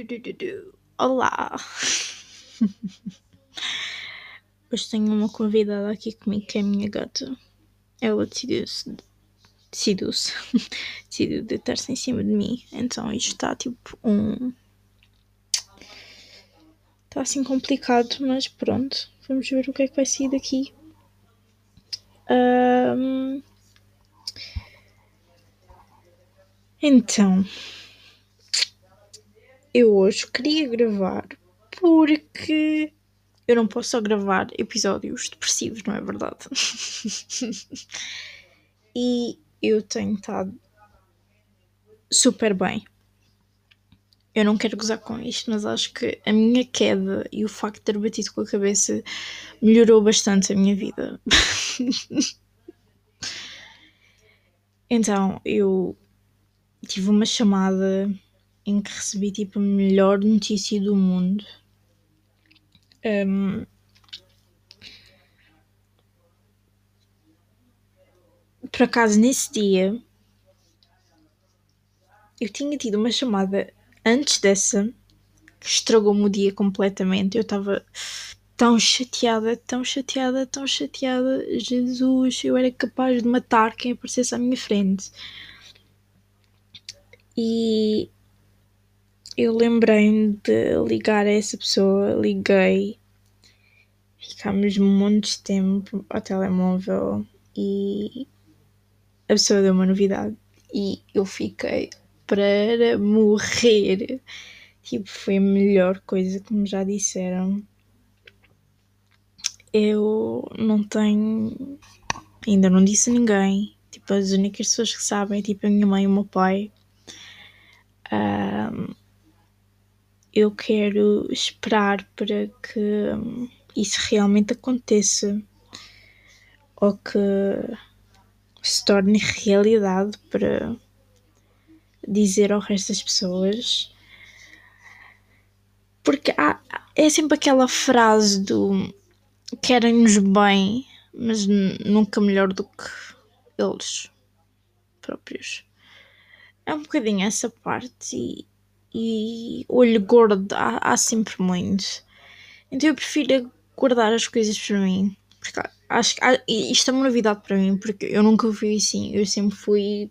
Olá! Hoje tenho uma convidada aqui comigo que é a minha gata. Ela decidiu-se. Decidiu-se. Decidiu deitar-se em cima de mim. Então isto está tipo um. Está assim complicado, mas pronto. Vamos ver o que é que vai sair daqui. Um... Então, eu hoje queria gravar porque eu não posso só gravar episódios depressivos, não é verdade? e eu tenho estado super bem. Eu não quero gozar com isto, mas acho que a minha queda e o facto de ter batido com a cabeça melhorou bastante a minha vida. então, eu tive uma chamada em que recebi tipo a melhor notícia do mundo. Um, por acaso, nesse dia, eu tinha tido uma chamada antes dessa que estragou-me o dia completamente. Eu estava tão chateada, tão chateada, tão chateada. Jesus, eu era capaz de matar quem aparecesse à minha frente. E eu lembrei-me de ligar a essa pessoa, liguei, ficámos monte de tempo ao telemóvel e a pessoa deu uma novidade e eu fiquei para morrer. Tipo, foi a melhor coisa que me já disseram. Eu não tenho. Ainda não disse a ninguém. Tipo, as únicas pessoas que sabem é tipo a minha mãe e o meu pai. Um, eu quero esperar para que isso realmente aconteça ou que se torne realidade para dizer ao resto das pessoas. Porque há, é sempre aquela frase do querem-nos bem, mas nunca melhor do que eles próprios. É um bocadinho essa parte e e olho gordo há, há sempre muitos. Então eu prefiro guardar as coisas para mim. Porque acho que isto é uma novidade para mim, porque eu nunca fui assim. Eu sempre fui.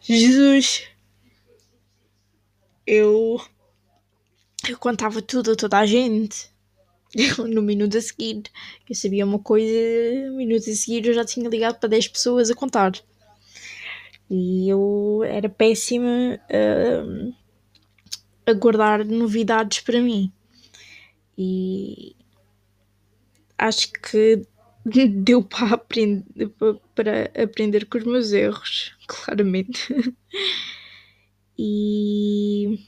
Jesus! Eu. Eu contava tudo a toda a gente. no minuto a seguir. Eu sabia uma coisa, no minuto a seguir eu já tinha ligado para 10 pessoas a contar. E eu era péssima uh, a guardar novidades para mim. E acho que deu para aprender, para aprender com os meus erros, claramente. e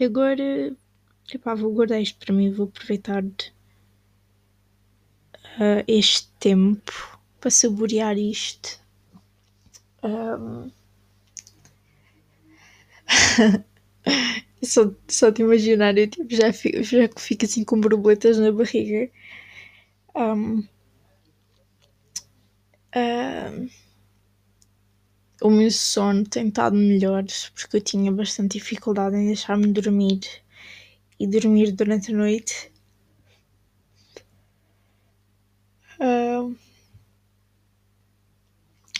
agora epá, vou guardar isto para mim, vou aproveitar uh, este tempo para saborear isto um... só, só de imaginar, eu tipo, já, fico, já fico assim com borboletas na barriga. Um... Um... O meu sono tem estado melhor porque eu tinha bastante dificuldade em deixar-me dormir e dormir durante a noite. Um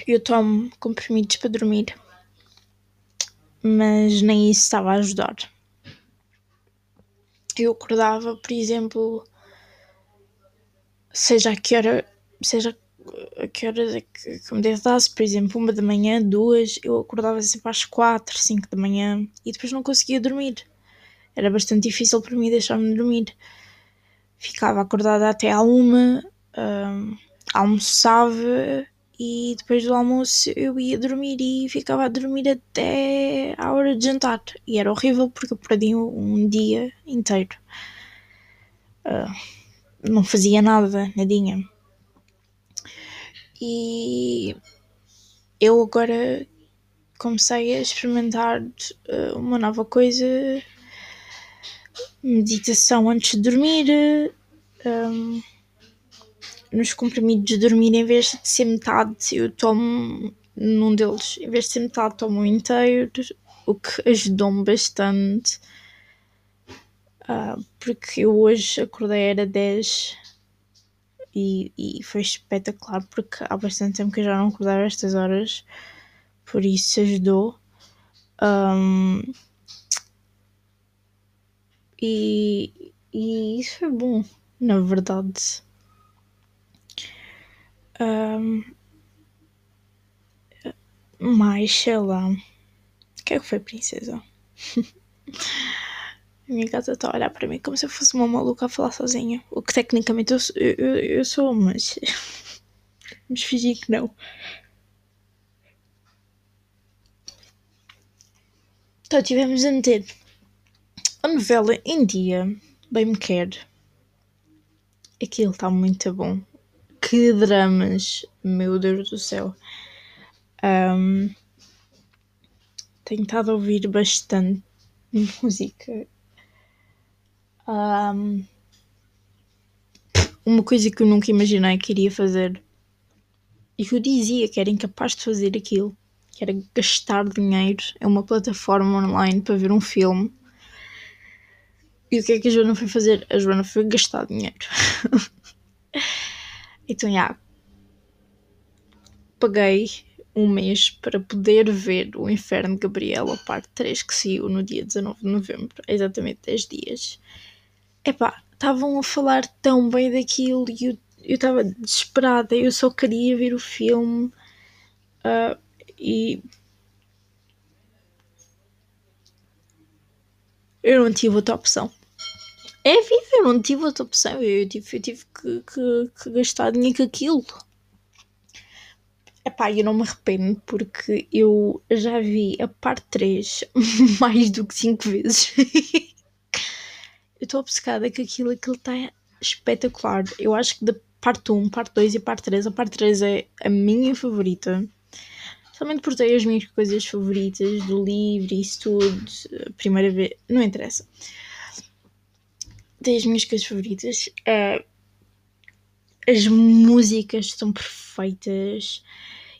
eu tomo comprimidos para dormir, mas nem isso estava a ajudar. Eu acordava, por exemplo, seja a que hora, seja a que horas é que, que me deitasse, por exemplo, uma da manhã, duas, eu acordava sempre às quatro, cinco da manhã e depois não conseguia dormir. Era bastante difícil para mim deixar-me dormir. Ficava acordada até à uma, um, almoçava e depois do almoço eu ia dormir e ficava a dormir até à hora de jantar. E era horrível porque eu perdi um dia inteiro. Uh, não fazia nada, nadinha. E eu agora comecei a experimentar uh, uma nova coisa. Meditação antes de dormir. Um, nos comprimidos de dormir, em vez de ser metade, eu tomo num deles, em vez de ser metade, tomo inteiro. o que ajudou-me bastante. Uh, porque eu hoje acordei era 10 e, e foi espetacular porque há bastante tempo que eu já não acordava estas horas, por isso ajudou. Um, e, e isso foi bom, na verdade. Um, mais, sei lá. O que é que foi, princesa? A minha gata está a olhar para mim como se eu fosse uma maluca a falar sozinha. O que tecnicamente eu, eu, eu sou, mas. Vamos fingir que não. Então tivemos a meter a novela em dia. Bem me quer. Aquilo está muito bom. Que dramas, meu Deus do céu. Um, tenho estado a ouvir bastante música. Um, uma coisa que eu nunca imaginei que iria fazer e que eu dizia que era incapaz de fazer aquilo, que era gastar dinheiro em uma plataforma online para ver um filme. E o que é que a Joana foi fazer? A Joana foi gastar dinheiro. então. Yeah, paguei um mês para poder ver o Inferno de Gabriela, parte 3, que saiu no dia 19 de novembro, exatamente 10 dias. Epá, estavam a falar tão bem daquilo e eu estava desesperada, eu só queria ver o filme uh, e eu não tive outra opção. É a vida, eu não tive outra opção, eu tive, eu tive que, que, que gastar dinheiro com aquilo. Epá, eu não me arrependo porque eu já vi a parte 3 mais do que 5 vezes. eu estou obcecada com aquilo, aquilo está espetacular. Eu acho que da parte 1, parte 2 e parte 3, a parte 3 é a minha favorita. Somente por ter as minhas coisas favoritas do livro e isso tudo. Primeira vez, não interessa. Tem as minhas coisas favoritas. Uh, as músicas são perfeitas.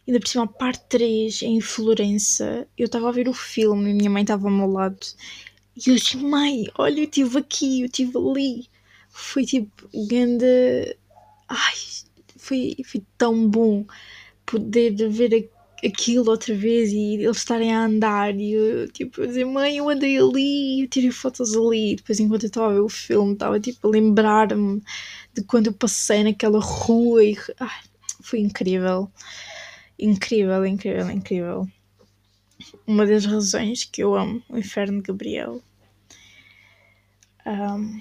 Ainda por cima, a parte 3 em Florença. Eu estava a ver o filme e minha mãe estava ao meu lado. E eu disse: Mãe, olha, eu estive aqui, eu estive ali. Foi tipo, grande. Ai, foi, foi tão bom poder ver aquilo outra vez e eles estarem a andar e eu, tipo, dizer, mãe, eu andei ali, eu tirei fotos ali. E depois, enquanto eu estava a ver o filme, estava tipo a lembrar-me de quando eu passei naquela rua e ai, foi incrível. Incrível, incrível, incrível. Uma das razões que eu amo o Inferno de Gabriel. Um,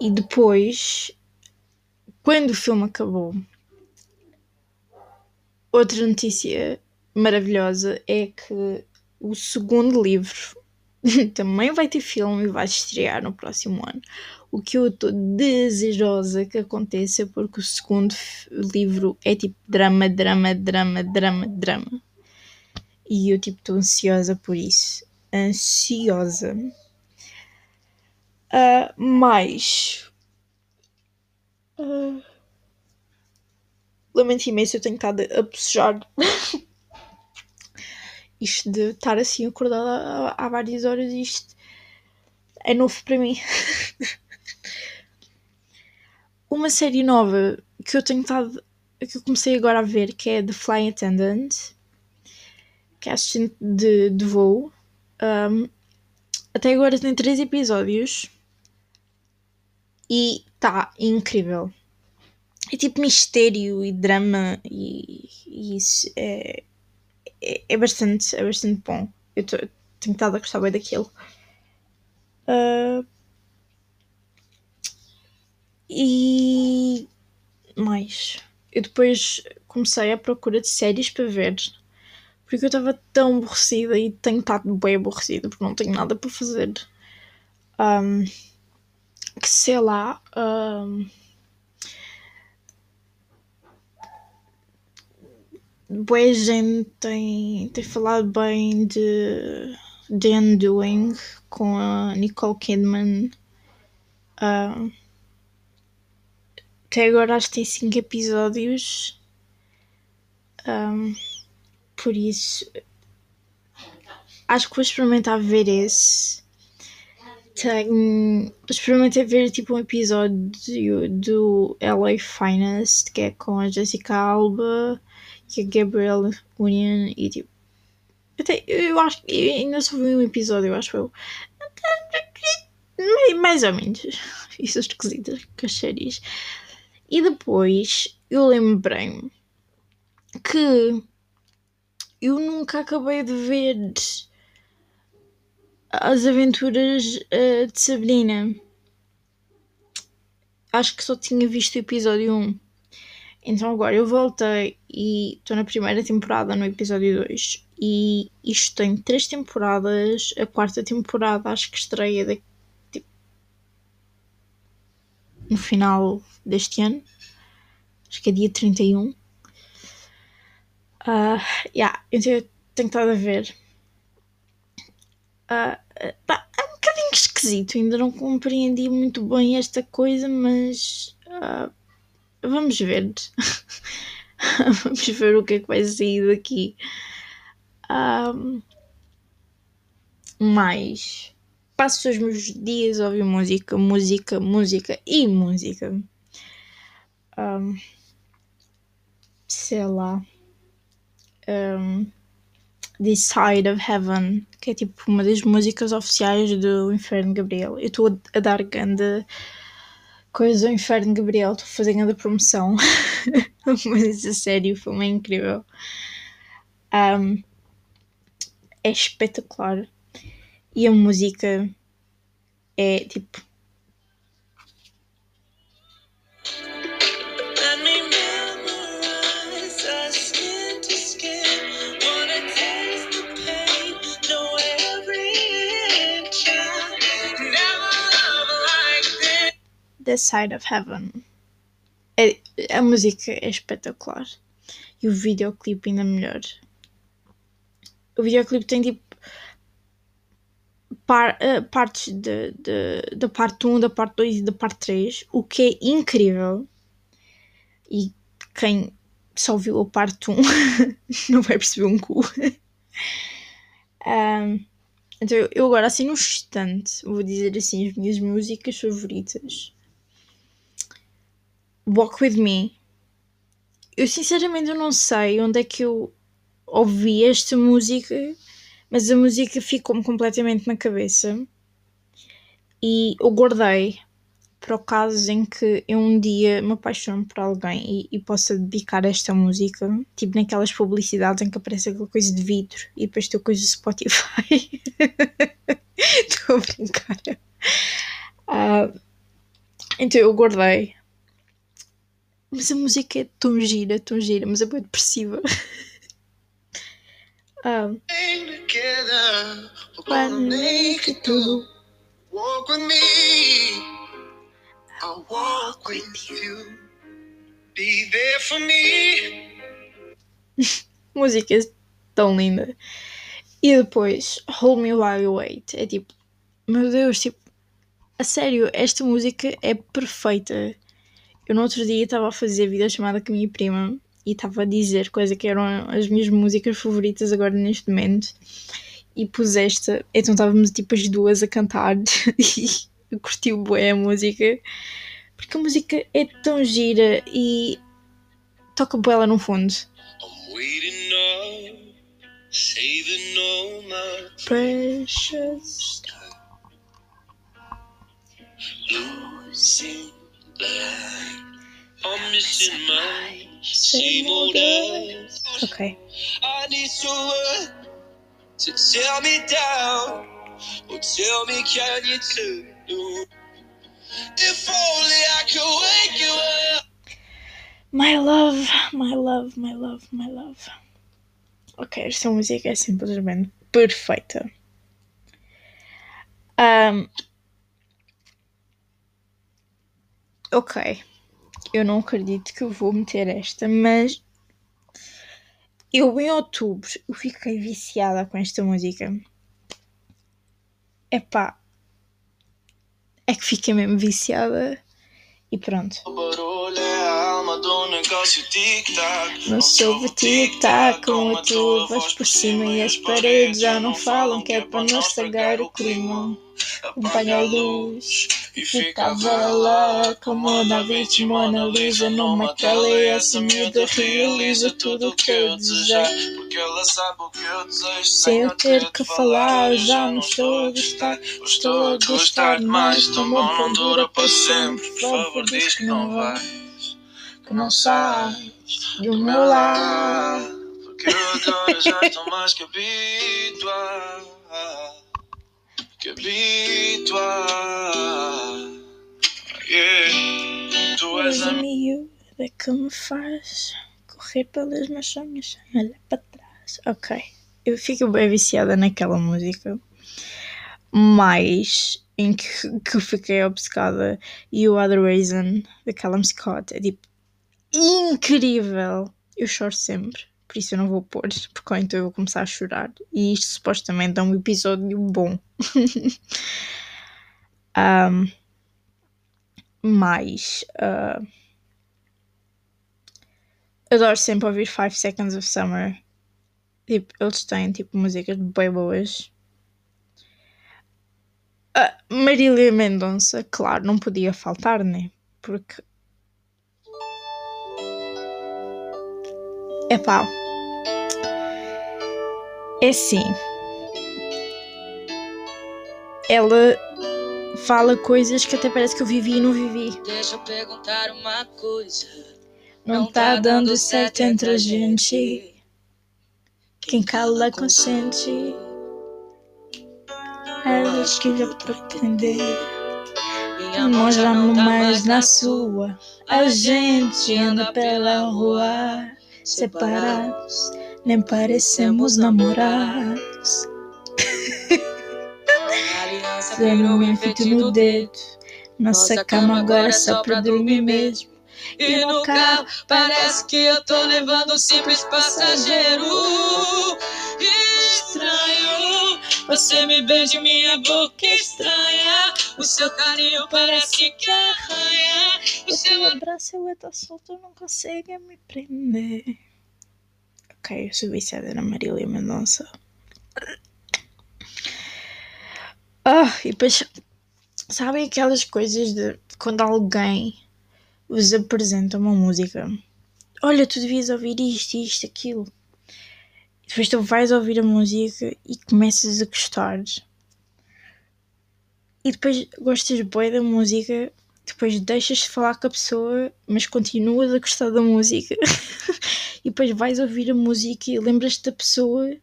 e depois, quando o filme acabou, outra notícia maravilhosa é que o segundo livro também vai ter filme e vai estrear no próximo ano. O que eu estou desejosa que aconteça, porque o segundo livro é tipo drama, drama, drama, drama, drama. E eu tipo estou ansiosa por isso. Ansiosa. Uh, mas. Uh, lamento imenso, eu tenho estado a bocejar. isto de estar assim acordada há, várias horas, isto é novo para mim. Uma série nova que eu tenho estado. que eu comecei agora a ver, que é The Flying Attendant, que é assistente de, de voo. Um, até agora tem três episódios e está incrível. É tipo mistério e drama e, e isso é, é, é, bastante, é bastante bom. Eu tô, tenho estado a gostar bem daquilo. Uh, e mais. Eu depois comecei a procura de séries para ver. Porque eu estava tão aborrecida e tenho estado bem aborrecida porque não tenho nada para fazer. Um, que sei lá. Um, boa gente tem, tem falado bem de The Undoing com a Nicole Kidman. Uh, até agora acho que tem 5 episódios. Um, por isso acho que vou experimentar ver esse. Tenho. Experimentei ver tipo um episódio do LA Finest, que é com a Jessica Alba e a Gabrielle Union e tipo. Até, eu acho que ainda só vi um episódio, eu acho eu. Mais ou menos. Isso é esquisito as séries. E depois eu lembrei-me que eu nunca acabei de ver as aventuras uh, de Sabrina. Acho que só tinha visto o episódio 1. Então agora eu voltei e estou na primeira temporada, no episódio 2. E isto tem três temporadas. A quarta temporada acho que estreia de, tipo, no final deste ano. Acho que é dia 31. Uh, ah, yeah, então eu tenho estado a ver. Uh, é um bocadinho esquisito, ainda não compreendi muito bem esta coisa, mas uh, vamos ver. vamos ver o que é que vai sair daqui. Um, mais passo os meus dias a ouvir música, música, música e música. Um, sei lá. Um, This Side of Heaven, que é tipo uma das músicas oficiais do Inferno Gabriel. Eu estou a dar grande coisa ao Inferno Gabriel, estou fazendo a promoção. Mas a sério, o filme é incrível. Um, é espetacular. E a música é tipo The Side of Heaven. É, a música é espetacular. E o videoclipe ainda melhor. O videoclipe tem tipo par, uh, partes da parte 1, da parte 2 e da parte 3, o que é incrível. E quem só viu a parte 1 não vai perceber um cu. um, então eu agora assim no instante vou dizer assim as minhas músicas favoritas. Walk With Me. Eu sinceramente não sei onde é que eu ouvi esta música, mas a música ficou-me completamente na cabeça e eu guardei para o caso em que eu um dia me apaixono por alguém e, e possa dedicar esta música, tipo naquelas publicidades em que aparece aquela coisa de vidro e depois tem coisa do Spotify. Estou a brincar. Uh, então eu guardei mas a música é tão gira, tão gira, mas é bem depressiva. make it through. Walk with me. I'll walk with you. Be there for me. música é tão linda. E depois, Hold Me While You Wait. É tipo, meu Deus, tipo, a sério, esta música é perfeita. Eu no outro dia estava a fazer vida chamada com a minha prima e estava a dizer coisa que eram as minhas músicas favoritas agora neste momento. E pus esta, então estávamos tipo as duas a cantar. E eu curti bué a música porque a música é tão gira e toca lá no fundo. Precious. Losing I'm missing my same old us. Okay. I need someone to tear me down. Or tell me, can you too? If only I could wake you up. My love, my love, my love, my love. Ok, esta música é simplesmente perfeita. Um, ok eu não acredito que eu vou meter esta, mas eu em outubro eu fiquei viciada com esta música. Epá, é que fiquei mesmo viciada e pronto. Não soube tic-tac com a tua voz por cima e as paredes já não falam que é para não estragar o clima. Apaga a luz e Ficava lá como da Vinci Mona Lisa numa tela e essa miúda realiza tudo o que eu desejar. Porque ela sabe o que eu desejo Sem eu ter que falar, já não estou a gostar. Estou a gostar demais, tão bom não dura para sempre. Por favor, diz que não vais, que não sais do meu lado. Porque agora já estou mais que habituado. Que habituado. Yeah. Tu és a miúda que me faz correr meus sonhos olhar para trás. Ok, eu fico bem viciada naquela música, mas em que, que eu fiquei obcecada. You Are the Reason, da Callum Scott, é tipo incrível. Eu choro sempre, por isso eu não vou pôr, porque então eu vou começar a chorar. E isto supostamente é um episódio bom. Um, mas ah, adoro sempre ouvir 5 Seconds of Summer. Tipo, eles têm tipo músicas bem boas. Ah, Marília Mendonça, claro, não podia faltar, né? Porque. Epá. É assim. Ela fala coisas que até parece que eu vivi e não vivi. Deixa eu perguntar uma coisa. Não tá dando certo entre a gente. Quem cala consente. Elas que já pretender. Minha Mão já não mais na sua. A gente anda pela rua. Separados. Nem parecemos namorados. Zero um enfeite no dedo. Nossa cama agora é só pra dormir mesmo. E no carro parece que eu tô levando um simples passageiro. Estranho, você me beija minha boca estranha. O seu carinho parece que arranha. O seu abraço eu tô solto, não consegue me prender. Ok, eu sou viciada na Marília Mendonça. Ah, e depois, sabem aquelas coisas de quando alguém vos apresenta uma música? Olha, tu devias ouvir isto, isto, aquilo. E depois tu vais ouvir a música e começas a gostar. E depois gostas bem da música depois deixas de falar com a pessoa, mas continuas a gostar da música. e depois vais ouvir a música e lembras-te da pessoa.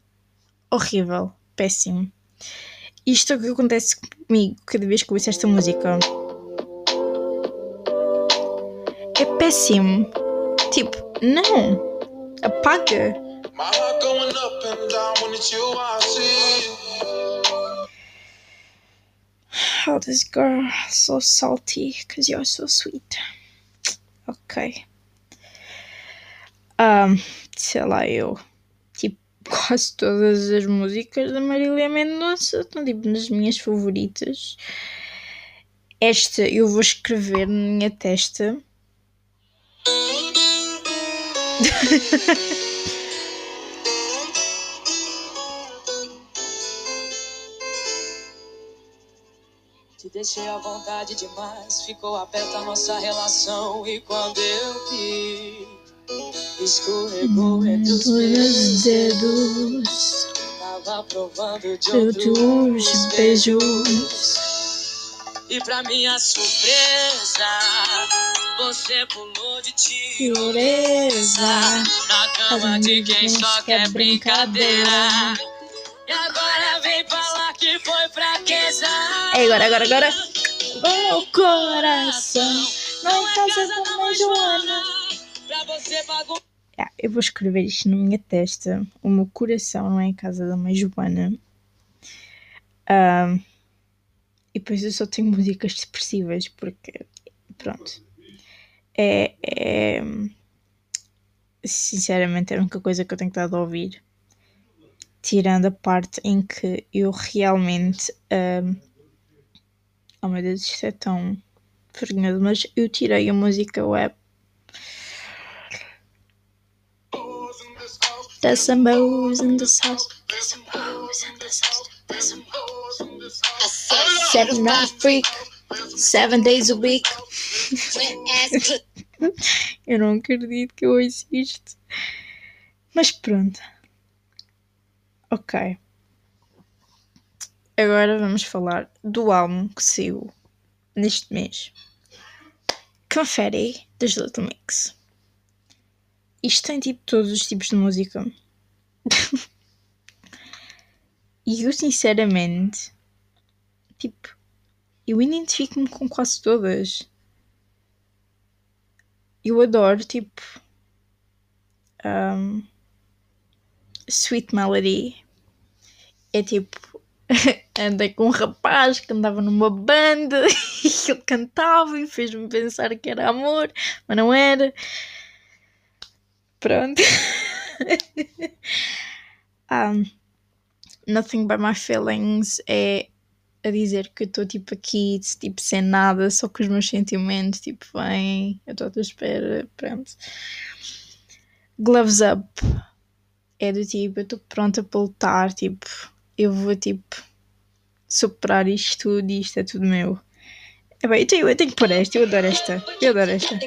Horrível, péssimo. Isto é o que acontece comigo cada vez que ouço esta música. É péssimo. Tipo, não. Apaga. My heart going up and down when it's you I see. Oh, this girl so salty because you're so sweet. Ok. Um, sei lá, eu. Tipo, quase todas as músicas da Marília Mendonça estão tipo nas minhas favoritas. Esta eu vou escrever na minha testa. Te deixei à vontade demais, ficou aberta a nossa relação. E quando eu vi, escorregou entre os Os dedos. Tava provando de outros beijos. E pra minha surpresa, você pulou de Tireza. na cama de quem só quer brincadeira. É agora, agora, agora. O coração. Não é casa da mãe Joana. Pra você bagunçar. É, eu vou escrever isto na minha testa. O meu coração não é em casa da mãe Joana. Ahm, e depois eu só tenho músicas depressivas porque, pronto. É, é- Sinceramente, é a única coisa que eu tenho estado a ouvir. Tirando a parte em que eu realmente. Oh meu Deus, isto é tão vergonhoso. Mas eu tirei a música web There's some bows in this house. There's some bows in this house. There's some bows in this house. Seven night freak. Seven days a week. eu não acredito que eu ouço isto. Mas pronto. Ok. Ok. Agora vamos falar do álbum que saiu neste mês. Confetti dos Little Mix. Isto tem tipo todos os tipos de música. e eu sinceramente, tipo, eu identifico-me com quase todas. Eu adoro, tipo, um, Sweet Melody. É tipo, andei com um rapaz que andava numa banda e ele cantava e fez-me pensar que era amor, mas não era. Pronto. um, Nothing by my feelings é a dizer que eu estou tipo aqui, tipo sem nada, só com os meus sentimentos, tipo, bem, eu estou à espera, pronto. Gloves up é do tipo, eu estou pronta para lutar, tipo, eu vou tipo superar isto tudo e isto é tudo meu. É bem, eu tenho, eu tenho que pôr esta, eu adoro esta, eu adoro esta.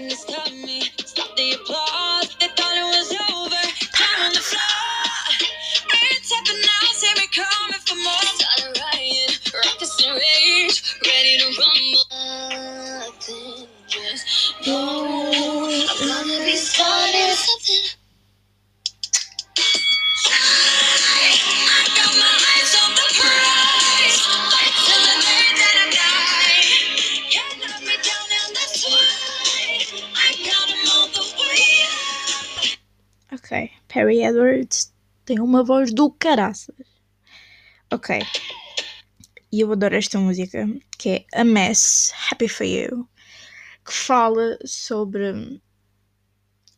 Tem uma voz do caraças. Ok. E eu adoro esta música, que é A Mess, Happy For You, que fala sobre.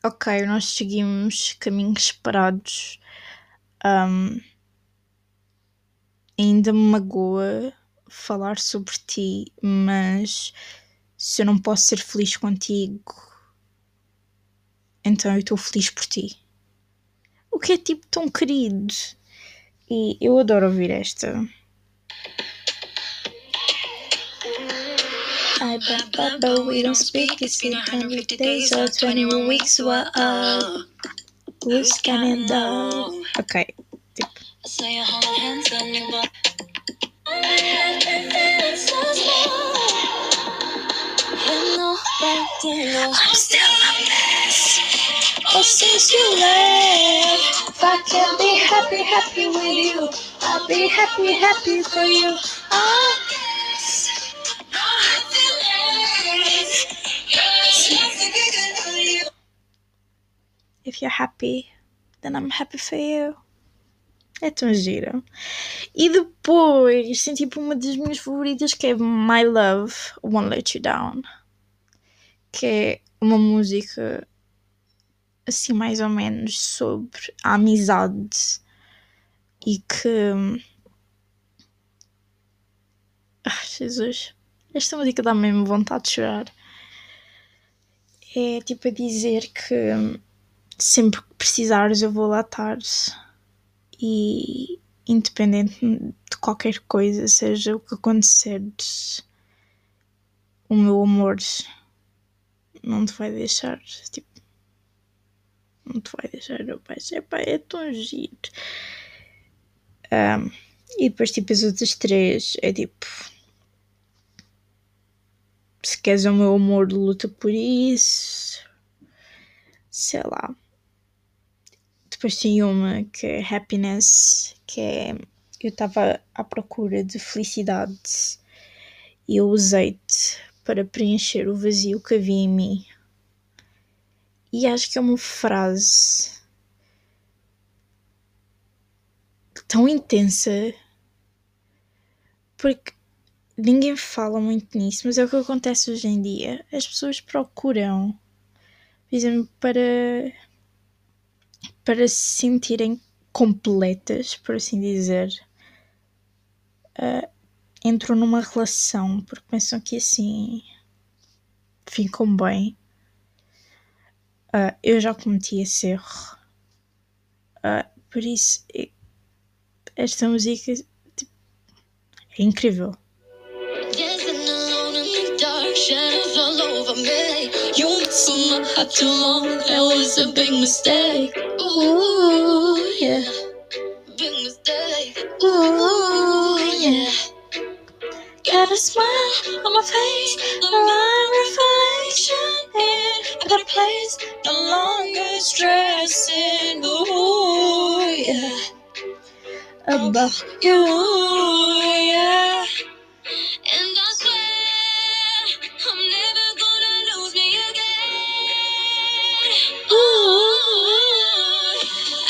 Ok, nós seguimos caminhos separados. Um, ainda me magoa falar sobre ti, mas se eu não posso ser feliz contigo, então eu estou feliz por ti. O que é tipo tão querido. E eu adoro ouvir esta. I bet, but, but we don't speak. It's been 150 days or 21 weeks. What up? Who's counting down? Ok, tipo. I'm still. Oh, since you left, if I can be happy, happy with you, I'll be happy, happy for you. I guess no hard feelings. There's nothing I can do you. If you're happy, then I'm happy for you. É tão gira. E depois tem tipo uma das minhas favoritas que é My Love Won't Let You Down. Que é uma música assim mais ou menos sobre a amizade e que ah, Jesus esta música dá mesmo vontade de chorar. É tipo a dizer que sempre que precisares eu vou lá estar e independente de qualquer coisa seja o que acontecer o meu amor não te vai deixar tipo não te vai deixar baixo. Epá, é tão giro. Um, e depois, tipo, as outras três é tipo. Se queres o meu amor, luta por isso. Sei lá. Depois tem uma que é Happiness, que é. Eu estava à procura de felicidade e eu usei-te para preencher o vazio que havia em mim. E acho que é uma frase tão intensa porque ninguém fala muito nisso, mas é o que acontece hoje em dia. As pessoas procuram, por exemplo, para, para se sentirem completas, por assim dizer, uh, entram numa relação porque pensam que assim ficam bem Uh, eu já cometi esse erro. Uh, por isso, esta música tipo, é incrível. a. Got a smile on my face, my reflection in. I got a longer stressing. Ooh, yeah. About you, yeah. And I swear I'm never gonna lose me again. Ooh,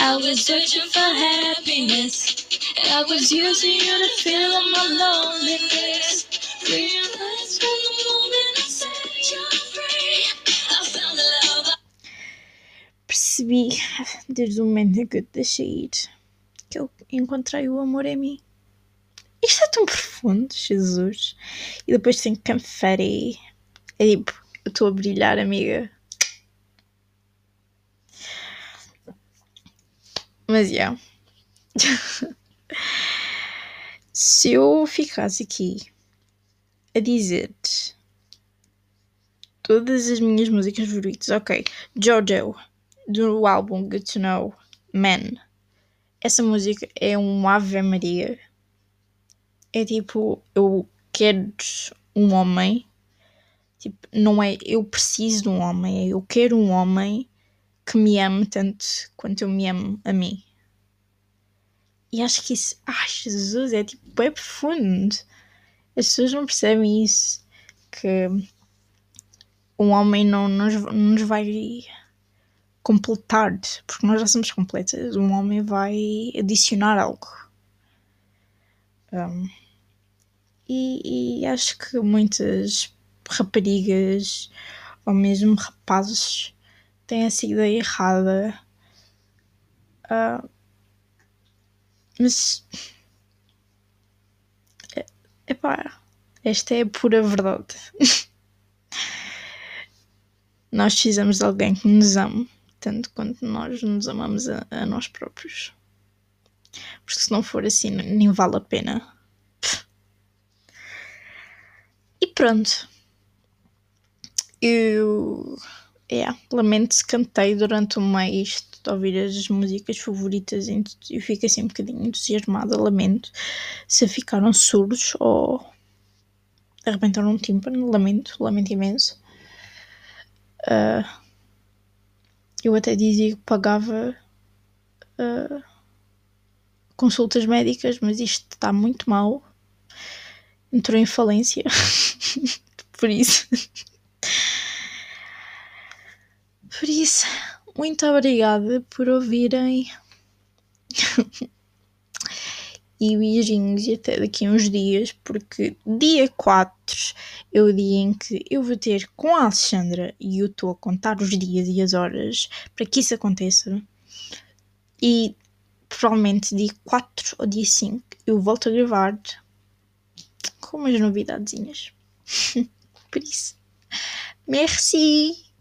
I was searching for happiness. I was using you to fill up my loneliness. Realized Percebi desde o momento em que eu deixei ir que eu encontrei o amor em mim. Isto é tão profundo, Jesus. E depois tem confetti. É tipo, eu estou a brilhar, amiga. Mas, yeah. Se eu ficasse aqui a dizer todas as minhas músicas favoritas, ok. Jojo, do álbum Good to Know, Man. Essa música é um Ave Maria. É tipo, eu quero um homem. Tipo, não é eu preciso de um homem, é eu quero um homem que me ame tanto quanto eu me amo a mim. E acho que isso, ai Jesus, é tipo, é profundo. As pessoas não percebem isso. Que um homem não nos, não nos vai completar, porque nós já somos completas. Um homem vai adicionar algo. Um, e, e, acho que muitas raparigas ou mesmo rapazes têm essa ideia errada. Uh, mas. Epá, esta é a pura verdade. nós precisamos de alguém que nos ame tanto quanto nós nos amamos a, a nós próprios. Porque se não for assim, nem vale a pena. E pronto. Eu. É, lamento se cantei durante o mês de ouvir as músicas favoritas e eu fico assim um bocadinho entusiasmada. Lamento se ficaram surdos ou arrebentaram um tímpano. Lamento, lamento imenso. Uh, eu até dizia que pagava uh, consultas médicas, mas isto está muito mal. Entrou em falência. Por isso. Por isso, muito obrigada por ouvirem. e beijinhos e até daqui a uns dias, porque dia 4 é o dia em que eu vou ter com a Alexandra e eu estou a contar os dias e as horas para que isso aconteça. E provavelmente dia 4 ou dia 5 eu volto a gravar com umas novidadezinhas. Por isso, merci!